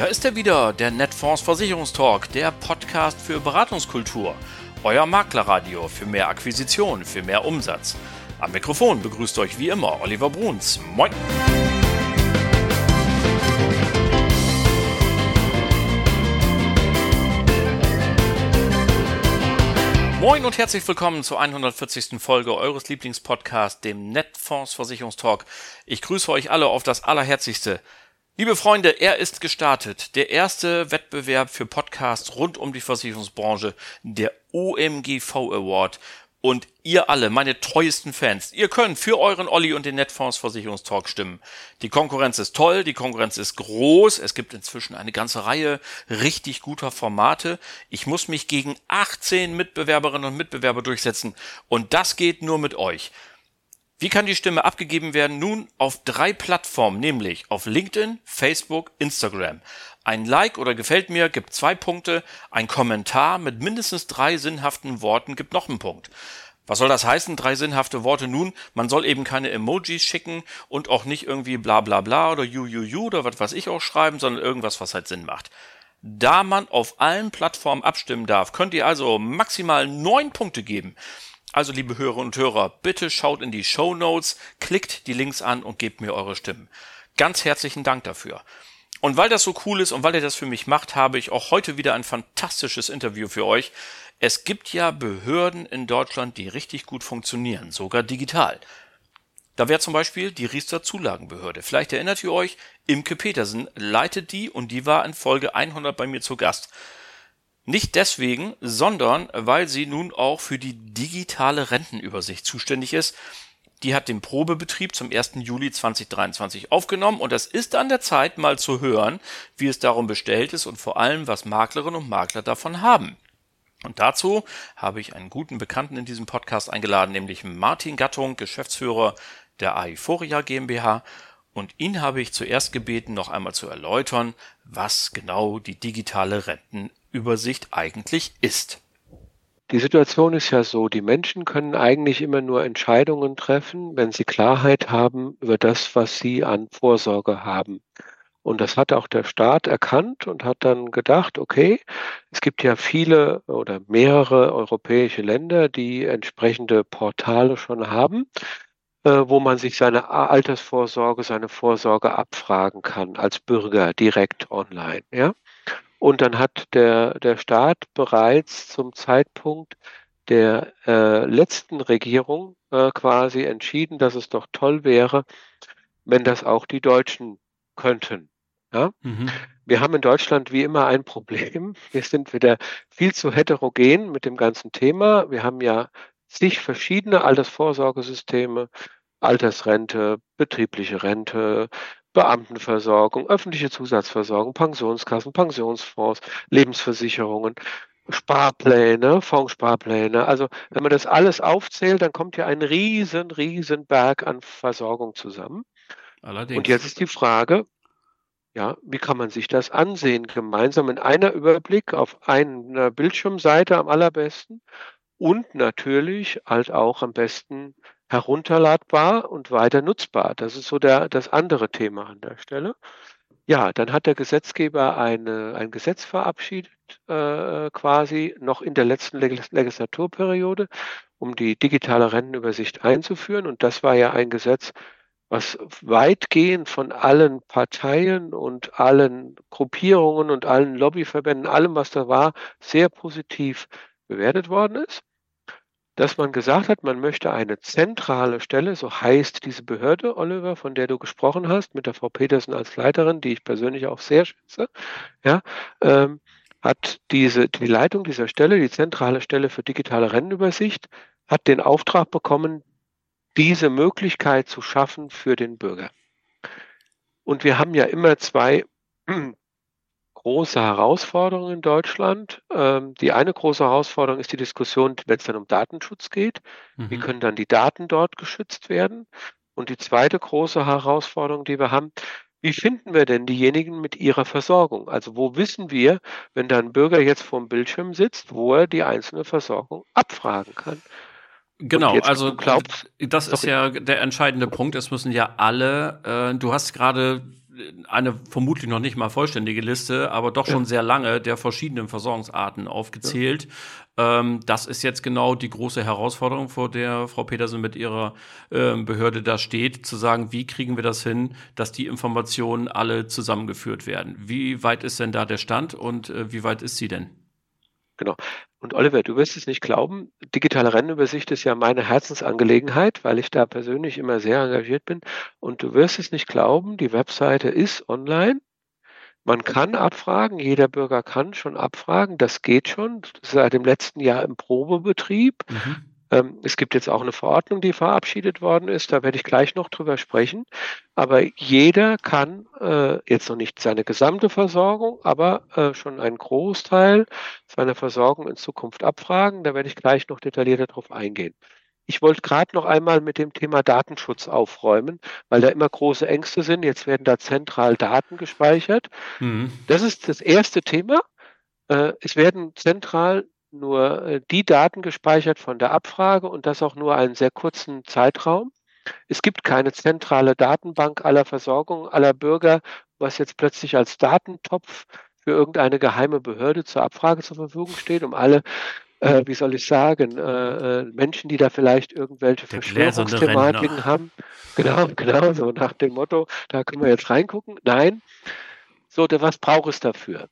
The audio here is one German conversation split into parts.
da ist er wieder, der Netfonds Versicherungstalk, der Podcast für Beratungskultur. Euer Maklerradio für mehr Akquisition, für mehr Umsatz. Am Mikrofon begrüßt euch wie immer Oliver Bruns. Moin! Moin und herzlich willkommen zur 140. Folge eures Lieblingspodcasts, dem Netfonds Versicherungstalk. Ich grüße euch alle auf das Allerherzigste. Liebe Freunde, er ist gestartet. Der erste Wettbewerb für Podcasts rund um die Versicherungsbranche, der OMGV Award. Und ihr alle, meine treuesten Fans, ihr könnt für euren Olli und den Netfonds Versicherungstalk stimmen. Die Konkurrenz ist toll, die Konkurrenz ist groß. Es gibt inzwischen eine ganze Reihe richtig guter Formate. Ich muss mich gegen 18 Mitbewerberinnen und Mitbewerber durchsetzen. Und das geht nur mit euch. Wie kann die Stimme abgegeben werden? Nun auf drei Plattformen, nämlich auf LinkedIn, Facebook, Instagram. Ein Like oder gefällt mir gibt zwei Punkte, ein Kommentar mit mindestens drei sinnhaften Worten gibt noch einen Punkt. Was soll das heißen? Drei sinnhafte Worte. Nun, man soll eben keine Emojis schicken und auch nicht irgendwie bla bla bla oder you oder was weiß ich auch schreiben, sondern irgendwas, was halt Sinn macht. Da man auf allen Plattformen abstimmen darf, könnt ihr also maximal neun Punkte geben. Also, liebe Hörer und Hörer, bitte schaut in die Show Notes, klickt die Links an und gebt mir eure Stimmen. Ganz herzlichen Dank dafür. Und weil das so cool ist und weil ihr das für mich macht, habe ich auch heute wieder ein fantastisches Interview für euch. Es gibt ja Behörden in Deutschland, die richtig gut funktionieren, sogar digital. Da wäre zum Beispiel die Riester Zulagenbehörde. Vielleicht erinnert ihr euch, Imke Petersen leitet die und die war in Folge 100 bei mir zu Gast. Nicht deswegen, sondern weil sie nun auch für die digitale Rentenübersicht zuständig ist. Die hat den Probebetrieb zum 1. Juli 2023 aufgenommen und es ist an der Zeit, mal zu hören, wie es darum bestellt ist und vor allem, was Maklerinnen und Makler davon haben. Und dazu habe ich einen guten Bekannten in diesem Podcast eingeladen, nämlich Martin Gattung, Geschäftsführer der Aiforia GmbH. Und ihn habe ich zuerst gebeten, noch einmal zu erläutern, was genau die digitale Renten Übersicht eigentlich ist. Die Situation ist ja so, die Menschen können eigentlich immer nur Entscheidungen treffen, wenn sie Klarheit haben über das, was sie an Vorsorge haben. Und das hat auch der Staat erkannt und hat dann gedacht, okay, es gibt ja viele oder mehrere europäische Länder, die entsprechende Portale schon haben, äh, wo man sich seine Altersvorsorge, seine Vorsorge abfragen kann als Bürger direkt online. Ja? Und dann hat der, der Staat bereits zum Zeitpunkt der äh, letzten Regierung äh, quasi entschieden, dass es doch toll wäre, wenn das auch die Deutschen könnten. Ja? Mhm. Wir haben in Deutschland wie immer ein Problem. Wir sind wieder viel zu heterogen mit dem ganzen Thema. Wir haben ja zig verschiedene Altersvorsorgesysteme, Altersrente, betriebliche Rente, Beamtenversorgung, öffentliche Zusatzversorgung, Pensionskassen, Pensionsfonds, Lebensversicherungen, Sparpläne, Fondssparpläne. Also wenn man das alles aufzählt, dann kommt ja ein riesen, riesen Berg an Versorgung zusammen. Allerdings. Und jetzt ist die Frage, ja, wie kann man sich das ansehen? Gemeinsam in einer Überblick auf einer Bildschirmseite am allerbesten und natürlich halt auch am besten herunterladbar und weiter nutzbar. Das ist so der, das andere Thema an der Stelle. Ja, dann hat der Gesetzgeber eine, ein Gesetz verabschiedet, äh, quasi noch in der letzten Legislaturperiode, um die digitale Rentenübersicht einzuführen. Und das war ja ein Gesetz, was weitgehend von allen Parteien und allen Gruppierungen und allen Lobbyverbänden, allem, was da war, sehr positiv bewertet worden ist dass man gesagt hat, man möchte eine zentrale Stelle, so heißt diese Behörde, Oliver, von der du gesprochen hast, mit der Frau Petersen als Leiterin, die ich persönlich auch sehr schätze, ja, ähm, hat diese, die Leitung dieser Stelle, die zentrale Stelle für digitale Rennenübersicht, hat den Auftrag bekommen, diese Möglichkeit zu schaffen für den Bürger. Und wir haben ja immer zwei große Herausforderung in Deutschland. Ähm, die eine große Herausforderung ist die Diskussion, wenn es dann um Datenschutz geht. Mhm. Wie können dann die Daten dort geschützt werden? Und die zweite große Herausforderung, die wir haben, wie finden wir denn diejenigen mit ihrer Versorgung? Also wo wissen wir, wenn da ein Bürger jetzt vor dem Bildschirm sitzt, wo er die einzelne Versorgung abfragen kann? Genau, also glaubst, das ist ja der entscheidende Punkt. Es müssen ja alle, äh, du hast gerade eine vermutlich noch nicht mal vollständige Liste, aber doch schon sehr lange der verschiedenen Versorgungsarten aufgezählt. Ja. Ähm, das ist jetzt genau die große Herausforderung, vor der Frau Petersen mit ihrer äh, Behörde da steht, zu sagen, wie kriegen wir das hin, dass die Informationen alle zusammengeführt werden. Wie weit ist denn da der Stand und äh, wie weit ist sie denn? Genau. Und Oliver, du wirst es nicht glauben, digitale Rennübersicht ist ja meine Herzensangelegenheit, weil ich da persönlich immer sehr engagiert bin. Und du wirst es nicht glauben, die Webseite ist online. Man kann abfragen, jeder Bürger kann schon abfragen, das geht schon seit dem letzten Jahr im Probebetrieb. Mhm. Ähm, es gibt jetzt auch eine Verordnung, die verabschiedet worden ist. Da werde ich gleich noch drüber sprechen. Aber jeder kann äh, jetzt noch nicht seine gesamte Versorgung, aber äh, schon einen Großteil seiner Versorgung in Zukunft abfragen. Da werde ich gleich noch detaillierter darauf eingehen. Ich wollte gerade noch einmal mit dem Thema Datenschutz aufräumen, weil da immer große Ängste sind. Jetzt werden da zentral Daten gespeichert. Mhm. Das ist das erste Thema. Äh, es werden zentral nur äh, die Daten gespeichert von der Abfrage und das auch nur einen sehr kurzen Zeitraum. Es gibt keine zentrale Datenbank aller Versorgung, aller Bürger, was jetzt plötzlich als Datentopf für irgendeine geheime Behörde zur Abfrage zur Verfügung steht, um alle, äh, wie soll ich sagen, äh, äh Menschen, die da vielleicht irgendwelche Der Verschwörungsthematiken haben. Genau, genau, so nach dem Motto, da können wir jetzt reingucken. Nein. So, was braucht es dafür?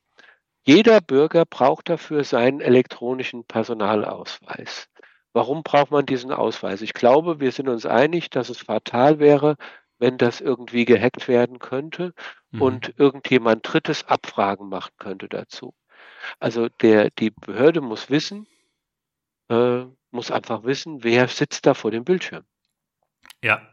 Jeder Bürger braucht dafür seinen elektronischen Personalausweis. Warum braucht man diesen Ausweis? Ich glaube, wir sind uns einig, dass es fatal wäre, wenn das irgendwie gehackt werden könnte mhm. und irgendjemand Drittes Abfragen machen könnte dazu. Also der, die Behörde muss wissen, äh, muss einfach wissen, wer sitzt da vor dem Bildschirm. Ja.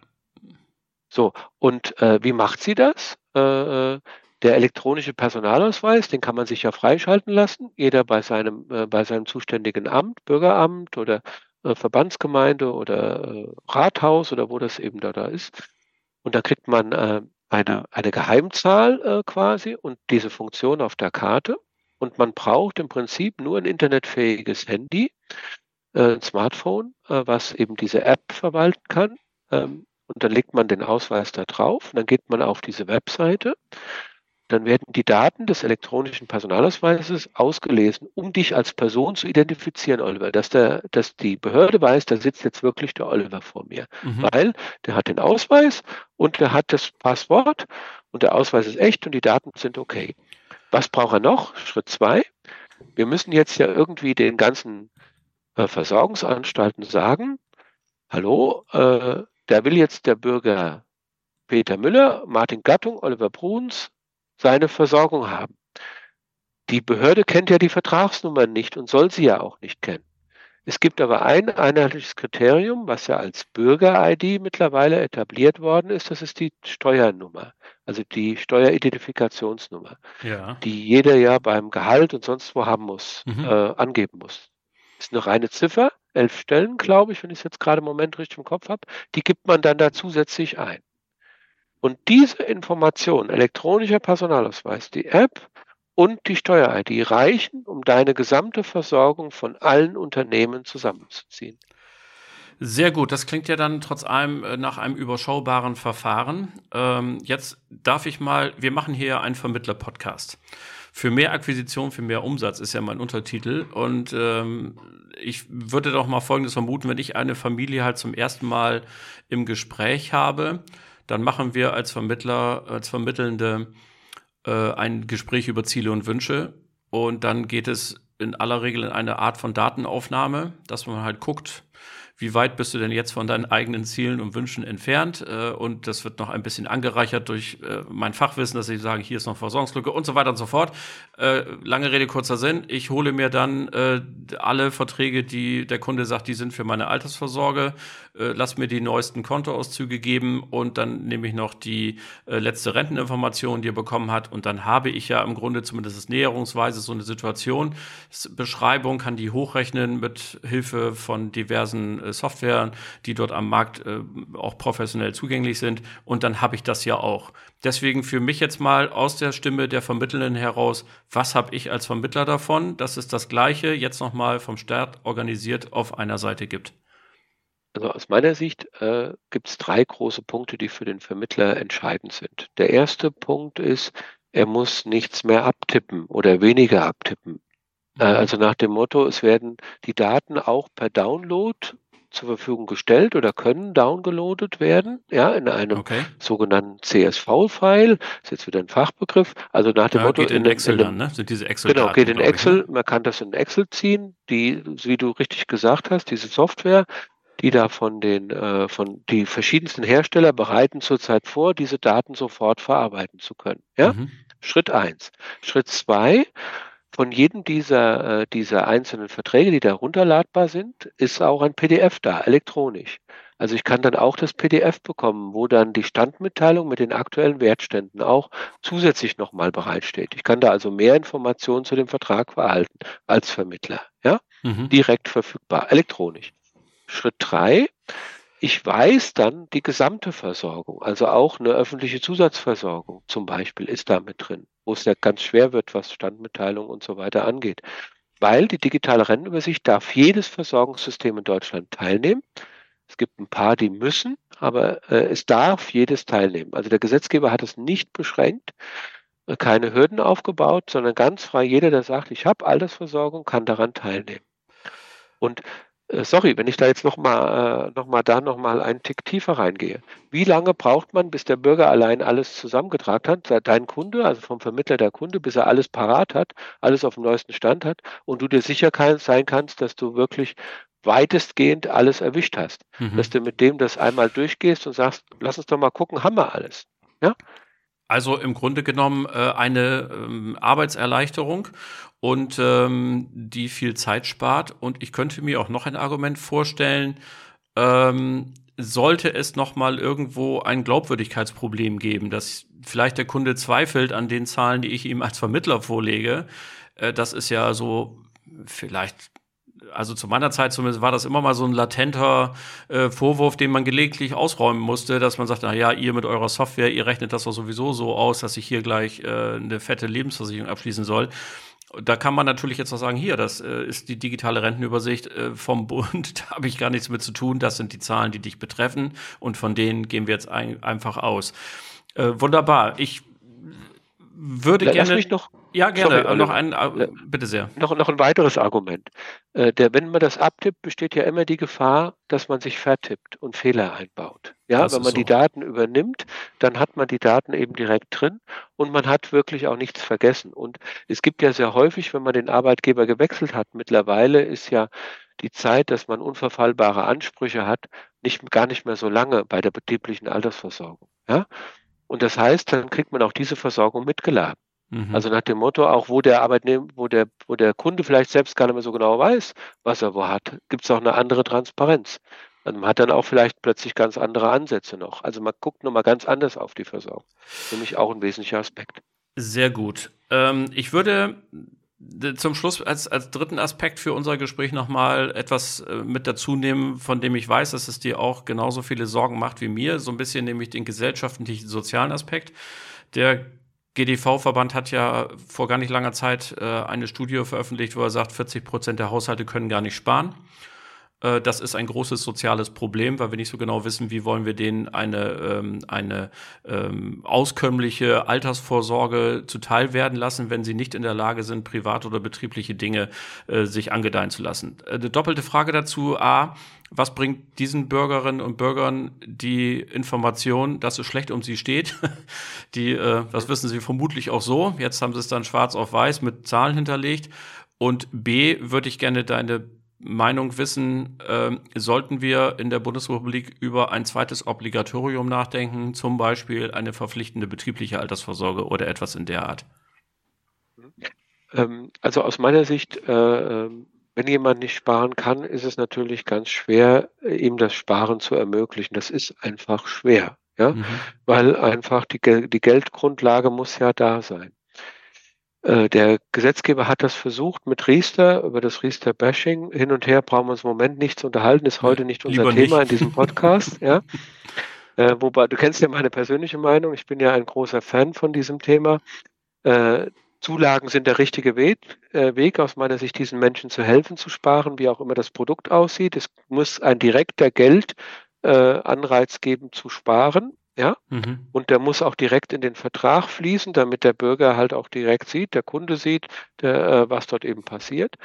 So, und äh, wie macht sie das? Äh, äh der elektronische Personalausweis, den kann man sich ja freischalten lassen, jeder bei seinem, äh, bei seinem zuständigen Amt, Bürgeramt oder äh, Verbandsgemeinde oder äh, Rathaus oder wo das eben da, da ist. Und da kriegt man äh, eine, eine Geheimzahl äh, quasi und diese Funktion auf der Karte. Und man braucht im Prinzip nur ein internetfähiges Handy, ein Smartphone, was eben diese App verwalten kann. Ähm, und dann legt man den Ausweis da drauf, dann geht man auf diese Webseite dann werden die Daten des elektronischen Personalausweises ausgelesen, um dich als Person zu identifizieren, Oliver. Dass, der, dass die Behörde weiß, da sitzt jetzt wirklich der Oliver vor mir. Mhm. Weil der hat den Ausweis und der hat das Passwort und der Ausweis ist echt und die Daten sind okay. Was braucht er noch? Schritt zwei. Wir müssen jetzt ja irgendwie den ganzen äh, Versorgungsanstalten sagen, hallo, äh, da will jetzt der Bürger Peter Müller, Martin Gattung, Oliver Bruns, seine Versorgung haben. Die Behörde kennt ja die Vertragsnummern nicht und soll sie ja auch nicht kennen. Es gibt aber ein einheitliches Kriterium, was ja als Bürger-ID mittlerweile etabliert worden ist, das ist die Steuernummer, also die Steueridentifikationsnummer, ja. die jeder ja beim Gehalt und sonst wo haben muss, mhm. äh, angeben muss. Das ist eine reine Ziffer, elf Stellen, glaube ich, wenn ich es jetzt gerade im Moment richtig im Kopf habe, die gibt man dann da zusätzlich ein. Und diese Information, elektronischer Personalausweis, die App und die Steuer-ID reichen, um deine gesamte Versorgung von allen Unternehmen zusammenzuziehen. Sehr gut, das klingt ja dann trotz allem äh, nach einem überschaubaren Verfahren. Ähm, jetzt darf ich mal, wir machen hier einen Vermittler-Podcast. Für mehr Akquisition, für mehr Umsatz ist ja mein Untertitel. Und ähm, ich würde doch mal Folgendes vermuten, wenn ich eine Familie halt zum ersten Mal im Gespräch habe dann machen wir als Vermittler, als Vermittelnde äh, ein Gespräch über Ziele und Wünsche. Und dann geht es in aller Regel in eine Art von Datenaufnahme, dass man halt guckt, wie weit bist du denn jetzt von deinen eigenen Zielen und Wünschen entfernt? Äh, und das wird noch ein bisschen angereichert durch äh, mein Fachwissen, dass ich sage, hier ist noch Versorgungslücke und so weiter und so fort. Äh, lange Rede, kurzer Sinn. Ich hole mir dann alle Verträge, die der Kunde sagt, die sind für meine Altersvorsorge, lass mir die neuesten Kontoauszüge geben und dann nehme ich noch die letzte Renteninformation, die er bekommen hat. Und dann habe ich ja im Grunde zumindest näherungsweise so eine Situation. Beschreibung kann die hochrechnen mit Hilfe von diversen äh, Software, die dort am Markt äh, auch professionell zugänglich sind. Und dann habe ich das ja auch. Deswegen für mich jetzt mal aus der Stimme der Vermittelnden heraus, was habe ich als Vermittler davon, dass es das Gleiche jetzt nochmal vom Staat organisiert auf einer Seite gibt? Also aus meiner Sicht äh, gibt es drei große Punkte, die für den Vermittler entscheidend sind. Der erste Punkt ist, er muss nichts mehr abtippen oder weniger abtippen. Äh, mhm. also nach dem Motto, es werden die Daten auch per Download zur Verfügung gestellt oder können downgeloadet werden, ja, in einem okay. sogenannten CSV-File. Ist jetzt wieder ein Fachbegriff. Also nach dem ja, Motto. Geht in, in Excel in, dann, ne? Sind diese Excel Genau, geht in Excel. Ich, ne? Man kann das in Excel ziehen. Die, wie du richtig gesagt hast, diese Software, die da von den, äh, von die verschiedensten Hersteller bereiten zurzeit vor, diese Daten sofort verarbeiten zu können. Ja? Mhm. Schritt eins. Schritt zwei von jedem dieser, äh, dieser einzelnen Verträge, die da runterladbar sind, ist auch ein PDF da, elektronisch. Also ich kann dann auch das PDF bekommen, wo dann die Standmitteilung mit den aktuellen Wertständen auch zusätzlich nochmal bereitsteht. Ich kann da also mehr Informationen zu dem Vertrag erhalten als Vermittler. Ja? Mhm. Direkt verfügbar, elektronisch. Schritt drei, ich weiß dann die gesamte Versorgung, also auch eine öffentliche Zusatzversorgung zum Beispiel ist da mit drin, wo es ja ganz schwer wird, was Standmitteilung und so weiter angeht. Weil die digitale Rentenübersicht darf jedes Versorgungssystem in Deutschland teilnehmen. Es gibt ein paar, die müssen, aber äh, es darf jedes teilnehmen. Also der Gesetzgeber hat es nicht beschränkt, äh, keine Hürden aufgebaut, sondern ganz frei jeder, der sagt, ich habe Altersversorgung, kann daran teilnehmen. Und sorry, wenn ich da jetzt nochmal äh, noch mal da nochmal einen Tick tiefer reingehe. Wie lange braucht man, bis der Bürger allein alles zusammengetragen hat, dein Kunde, also vom Vermittler der Kunde, bis er alles parat hat, alles auf dem neuesten Stand hat und du dir sicher kann, sein kannst, dass du wirklich weitestgehend alles erwischt hast. Mhm. Dass du mit dem das einmal durchgehst und sagst, lass uns doch mal gucken, haben wir alles. Ja? Also im Grunde genommen äh, eine ähm, Arbeitserleichterung und ähm, die viel Zeit spart. Und ich könnte mir auch noch ein Argument vorstellen, ähm, sollte es noch mal irgendwo ein Glaubwürdigkeitsproblem geben, dass vielleicht der Kunde zweifelt an den Zahlen, die ich ihm als Vermittler vorlege. Äh, das ist ja so vielleicht also zu meiner Zeit zumindest war das immer mal so ein latenter äh, Vorwurf, den man gelegentlich ausräumen musste, dass man sagt, na ja, ihr mit eurer Software, ihr rechnet das doch sowieso so aus, dass ich hier gleich äh, eine fette Lebensversicherung abschließen soll. Da kann man natürlich jetzt noch sagen, hier, das äh, ist die digitale Rentenübersicht äh, vom Bund, da habe ich gar nichts mit zu tun, das sind die Zahlen, die dich betreffen und von denen gehen wir jetzt ein, einfach aus. Äh, wunderbar. Ich würde Lass gerne. Mich noch, ja, gerne. Sorry, noch ein, äh, bitte sehr. Noch, noch ein weiteres Argument. Äh, der, wenn man das abtippt, besteht ja immer die Gefahr, dass man sich vertippt und Fehler einbaut. Ja, das wenn man so. die Daten übernimmt, dann hat man die Daten eben direkt drin und man hat wirklich auch nichts vergessen. Und es gibt ja sehr häufig, wenn man den Arbeitgeber gewechselt hat, mittlerweile ist ja die Zeit, dass man unverfallbare Ansprüche hat, nicht, gar nicht mehr so lange bei der betrieblichen Altersversorgung. Ja? Und das heißt, dann kriegt man auch diese Versorgung mitgeladen. Mhm. Also nach dem Motto, auch wo der Arbeitnehmer, wo der, wo der Kunde vielleicht selbst gar nicht mehr so genau weiß, was er wo hat, gibt es auch eine andere Transparenz. Also man hat dann auch vielleicht plötzlich ganz andere Ansätze noch. Also man guckt nochmal ganz anders auf die Versorgung. Nämlich auch ein wesentlicher Aspekt. Sehr gut. Ähm, ich würde zum Schluss als, als dritten Aspekt für unser Gespräch nochmal etwas äh, mit dazu nehmen, von dem ich weiß, dass es dir auch genauso viele Sorgen macht wie mir. So ein bisschen nämlich den gesellschaftlichen, sozialen Aspekt. Der GDV-Verband hat ja vor gar nicht langer Zeit äh, eine Studie veröffentlicht, wo er sagt, 40 Prozent der Haushalte können gar nicht sparen. Äh, das ist ein großes soziales Problem, weil wir nicht so genau wissen, wie wollen wir denen eine, ähm, eine ähm, auskömmliche Altersvorsorge zuteil werden lassen, wenn sie nicht in der Lage sind, privat oder betriebliche Dinge äh, sich angedeihen zu lassen. Äh, eine doppelte Frage dazu. A, was bringt diesen Bürgerinnen und Bürgern die Information, dass es schlecht um sie steht? Die, äh, das wissen sie vermutlich auch so. Jetzt haben sie es dann schwarz auf weiß mit Zahlen hinterlegt. Und B, würde ich gerne deine Meinung wissen, äh, sollten wir in der Bundesrepublik über ein zweites Obligatorium nachdenken, zum Beispiel eine verpflichtende betriebliche Altersvorsorge oder etwas in der Art? Ähm, also aus meiner Sicht, äh, ähm, wenn jemand nicht sparen kann, ist es natürlich ganz schwer, ihm das Sparen zu ermöglichen. Das ist einfach schwer, ja, mhm. weil einfach die, die Geldgrundlage muss ja da sein. Äh, der Gesetzgeber hat das versucht mit Riester, über das Riester-Bashing. Hin und her brauchen wir uns im Moment nicht zu unterhalten, ist heute nicht unser Lieber Thema nicht. in diesem Podcast. ja. Äh, wobei, du kennst ja meine persönliche Meinung, ich bin ja ein großer Fan von diesem Thema. Äh, Zulagen sind der richtige Weg, äh, Weg, aus meiner Sicht, diesen Menschen zu helfen, zu sparen, wie auch immer das Produkt aussieht. Es muss ein direkter Geldanreiz äh, geben, zu sparen. Ja, mhm. und der muss auch direkt in den Vertrag fließen, damit der Bürger halt auch direkt sieht, der Kunde sieht, der, äh, was dort eben passiert.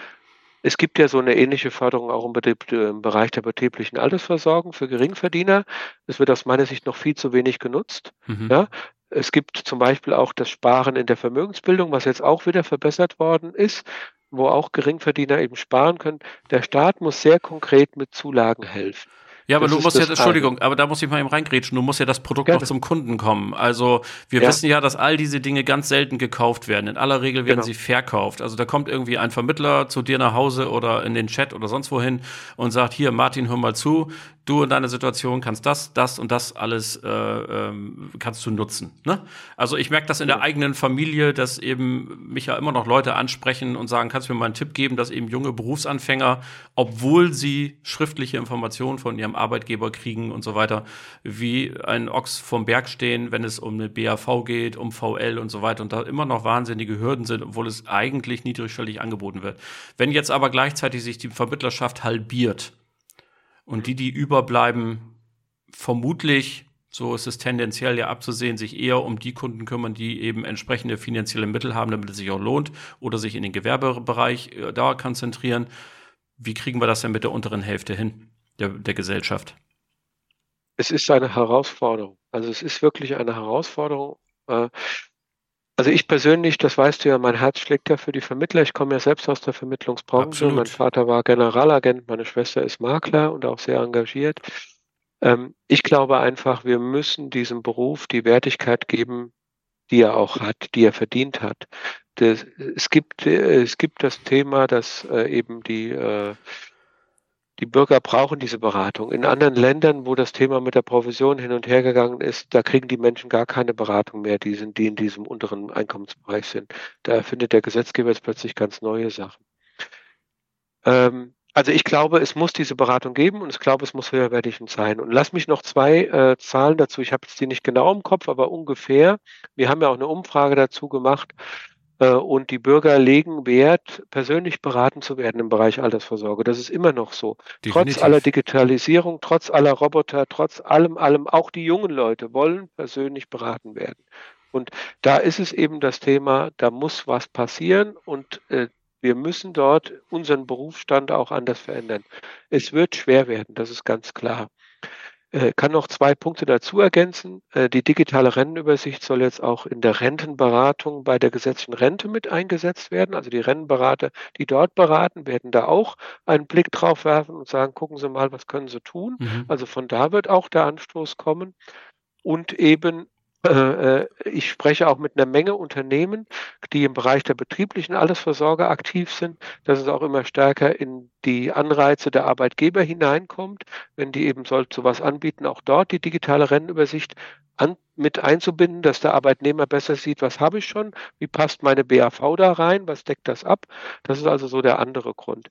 Es gibt ja so eine ähnliche Förderung auch im, Betrieb, im, Bereich der betrieblichen Altersversorgung für Geringverdiener. Es wird aus meiner Sicht noch viel zu wenig genutzt. Mhm. Ja, es gibt zum Beispiel auch das Sparen in der Vermögensbildung, was jetzt auch wieder verbessert worden ist, wo auch Geringverdiener eben sparen können. Der Staat muss sehr konkret mit Zulagen helfen. Ja, aber das du musst ja, Entschuldigung, aber da muss ich mal eben reingrätschen, du musst ja das Produkt Gerne. noch zum Kunden kommen. Also wir ja. wissen ja, dass all diese Dinge ganz selten gekauft werden. In aller Regel werden genau. sie verkauft. Also da kommt irgendwie ein Vermittler zu dir nach Hause oder in den Chat oder sonst wohin und sagt, hier, Martin, hör mal zu, du in deiner Situation kannst das, das und das alles äh, ähm, kannst du nutzen. Ne? Also ich merke das in der eigenen Familie, dass eben mich ja immer noch Leute ansprechen und sagen, kannst du mir mal einen Tipp geben, dass eben junge Berufsanfänger, obwohl sie schriftliche Informationen von ihrem Arbeitgeber kriegen und so weiter, wie ein Ochs vom Berg stehen, wenn es um eine BAV geht, um VL und so weiter und da immer noch wahnsinnige Hürden sind, obwohl es eigentlich niedrigschwellig angeboten wird. Wenn jetzt aber gleichzeitig sich die Vermittlerschaft halbiert, und die, die überbleiben, vermutlich, so ist es tendenziell ja abzusehen, sich eher um die Kunden kümmern, die eben entsprechende finanzielle Mittel haben, damit es sich auch lohnt, oder sich in den Gewerbebereich äh, da konzentrieren. Wie kriegen wir das denn mit der unteren Hälfte hin, der, der Gesellschaft? Es ist eine Herausforderung. Also es ist wirklich eine Herausforderung. Äh, also ich persönlich, das weißt du ja, mein Herz schlägt ja für die Vermittler. Ich komme ja selbst aus der Vermittlungsbranche. Absolut. Mein Vater war Generalagent, meine Schwester ist Makler und auch sehr engagiert. Ähm, ich glaube einfach, wir müssen diesem Beruf die Wertigkeit geben, die er auch hat, die er verdient hat. Das, es, gibt, es gibt das Thema, dass äh, eben die äh, die Bürger brauchen diese Beratung. In anderen Ländern, wo das Thema mit der Provision hin und her gegangen ist, da kriegen die Menschen gar keine Beratung mehr, die, sind, die in diesem unteren Einkommensbereich sind. Da findet der Gesetzgeber jetzt plötzlich ganz neue Sachen. Ähm, also ich glaube, es muss diese Beratung geben und ich glaube, es muss höherwertig sein. Und lass mich noch zwei äh, Zahlen dazu. Ich habe jetzt die nicht genau im Kopf, aber ungefähr. Wir haben ja auch eine Umfrage dazu gemacht. Äh, und die Bürger legen Wert, persönlich beraten zu werden im Bereich Altersvorsorge. Das ist immer noch so. Definitiv. Trotz aller Digitalisierung, trotz aller Roboter, trotz allem, allem, auch die jungen Leute wollen persönlich beraten werden. Und da ist es eben das Thema, da muss was passieren und äh, wir müssen dort unseren Berufsstand auch anders verändern. Es wird schwer werden, das ist ganz klar. Äh, kann noch zwei Punkte dazu ergänzen. Äh, die digitale Rentenübersicht soll jetzt auch in der Rentenberatung bei der gesetzlichen Rente mit eingesetzt werden. Also die Rentenberater, die dort beraten, werden da auch einen Blick drauf werfen und sagen, gucken Sie mal, was können Sie tun. Mhm. Also von da wird auch der Anstoß kommen. Und eben ich spreche auch mit einer Menge Unternehmen, die im Bereich der betrieblichen Altersvorsorge aktiv sind, dass es auch immer stärker in die Anreize der Arbeitgeber hineinkommt, wenn die eben so sowas anbieten, auch dort die digitale Rennenübersicht an, mit einzubinden, dass der Arbeitnehmer besser sieht, was habe ich schon, wie passt meine BAV da rein, was deckt das ab. Das ist also so der andere Grund.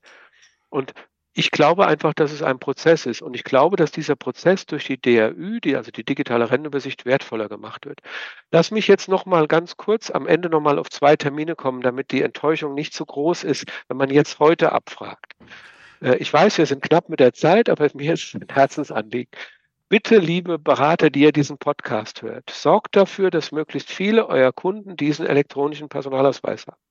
Und ich glaube einfach, dass es ein Prozess ist und ich glaube, dass dieser Prozess durch die DRÜ, die, also die digitale Rennübersicht, wertvoller gemacht wird. Lass mich jetzt noch mal ganz kurz am Ende noch mal auf zwei Termine kommen, damit die Enttäuschung nicht so groß ist, wenn man jetzt heute abfragt. Äh, ich weiß, wir sind knapp mit der Zeit, aber mir ist ein Herzensanliegen. Bitte, liebe Berater, die ihr diesen Podcast hört, sorgt dafür, dass möglichst viele eurer Kunden diesen elektronischen Personalausweis haben.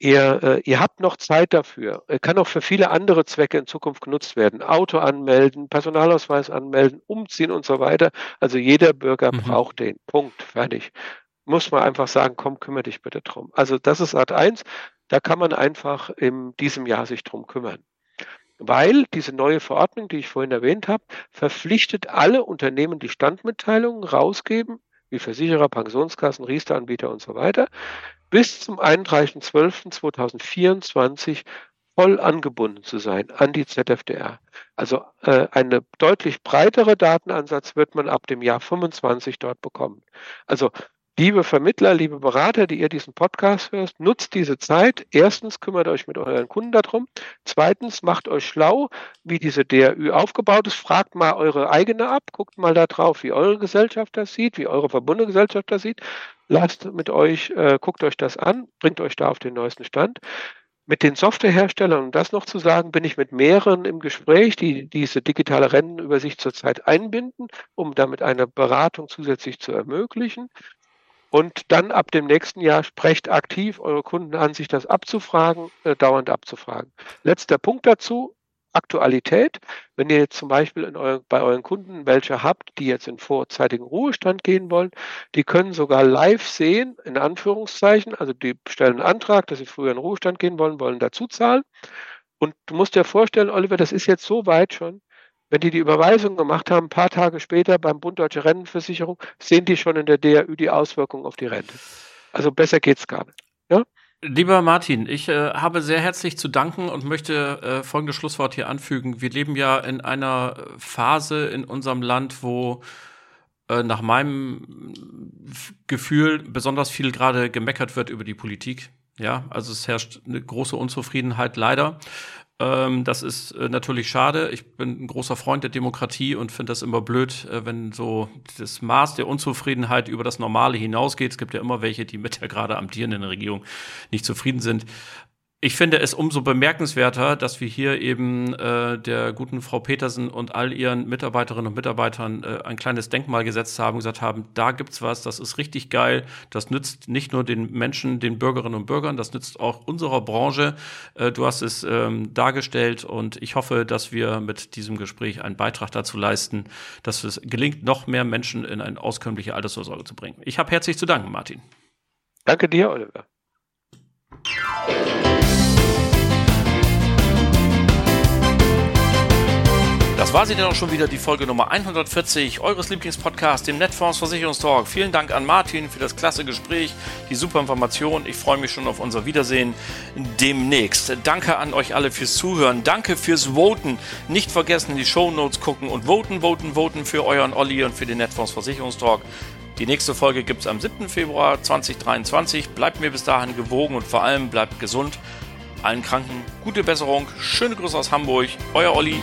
Ihr, äh, ihr habt noch Zeit dafür. Er kann auch für viele andere Zwecke in Zukunft genutzt werden. Auto anmelden, Personalausweis anmelden, umziehen und so weiter. Also jeder Bürger mhm. braucht den. Punkt. Fertig. Muss man einfach sagen, komm, kümmere dich bitte drum. Also das ist Art 1. Da kann man einfach in diesem Jahr sich drum kümmern. Weil diese neue Verordnung, die ich vorhin erwähnt habe, verpflichtet alle Unternehmen, die Standmitteilungen rausgeben, wie Versicherer, Pensionskassen, Riester-Anbieter und so weiter, bis zum 31.12.2024 voll angebunden zu sein an die ZFDR. Also äh, eine deutlich breitere Datenansatz wird man ab dem Jahr 25 dort bekommen. Also Liebe Vermittler, liebe Berater, die ihr diesen Podcast hört, nutzt diese Zeit. Erstens kümmert euch mit euren Kunden darum. Zweitens macht euch schlau, wie diese DRÜ aufgebaut ist. Fragt mal eure eigene ab. Guckt mal da drauf, wie eure Gesellschaft das sieht, wie eure verbundene Gesellschaft das sieht. Lasst mit euch, äh, guckt euch das an, bringt euch da auf den neuesten Stand. Mit den Softwareherstellern, um das noch zu sagen, bin ich mit mehreren im Gespräch, die diese digitale Rennenübersicht zurzeit einbinden, um damit eine Beratung zusätzlich zu ermöglichen. Und dann ab dem nächsten Jahr sprecht aktiv eure Kunden an, sich das abzufragen, äh, dauernd abzufragen. Letzter Punkt dazu, Aktualität. Wenn ihr jetzt zum Beispiel euer, bei euren Kunden welche habt, die jetzt in vorzeitigen Ruhestand gehen wollen, die können sogar live sehen, in Anführungszeichen, also die stellen einen Antrag, dass sie früher in Ruhestand gehen wollen, wollen dazu zahlen. Und du musst dir vorstellen, Oliver, das ist jetzt so weit schon, wenn die die Überweisung gemacht haben, ein paar Tage später beim Bund Deutsche Rentenversicherung, sehen die schon in der DRÜ die Auswirkungen auf die Rente. Also besser geht's gar nicht. Ja? Lieber Martin, ich äh, habe sehr herzlich zu danken und möchte äh, folgendes Schlusswort hier anfügen. Wir leben ja in einer Phase in unserem Land, wo äh, nach meinem Gefühl besonders viel gerade gemeckert wird über die Politik. Ja, also es herrscht eine große Unzufriedenheit leider. Ähm, das ist äh, natürlich schade. Ich bin ein großer Freund der Demokratie und finde das immer blöd, äh, wenn so das Maß der Unzufriedenheit über das Normale hinausgeht. Es gibt ja immer welche, die mit der gerade amtierenden Regierung nicht zufrieden sind ich finde es umso bemerkenswerter, dass wir hier eben äh, der guten Frau Petersen und all ihren Mitarbeiterinnen und Mitarbeitern äh, ein kleines Denkmal gesetzt haben, gesagt haben, da gibt's was, das ist richtig geil, das nützt nicht nur den Menschen, den Bürgerinnen und Bürgern, das nützt auch unserer Branche. Äh, du hast es ähm, dargestellt und ich hoffe, dass wir mit diesem Gespräch einen Beitrag dazu leisten, dass es gelingt, noch mehr Menschen in eine auskömmliche Altersvorsorge zu bringen. Ich habe herzlich zu danken, Martin. Danke dir, Oliver. Das war sie dann auch schon wieder, die Folge Nummer 140 eures Lieblingspodcasts, dem Netfonds Versicherungstalk. Vielen Dank an Martin für das klasse Gespräch, die super Information. Ich freue mich schon auf unser Wiedersehen demnächst. Danke an euch alle fürs Zuhören. Danke fürs Voten. Nicht vergessen, die Show Notes gucken und voten, voten, voten für euren Olli und für den Netfonds Versicherungstalk. Die nächste Folge gibt es am 7. Februar 2023. Bleibt mir bis dahin gewogen und vor allem bleibt gesund. Allen Kranken gute Besserung. Schöne Grüße aus Hamburg. Euer Olli.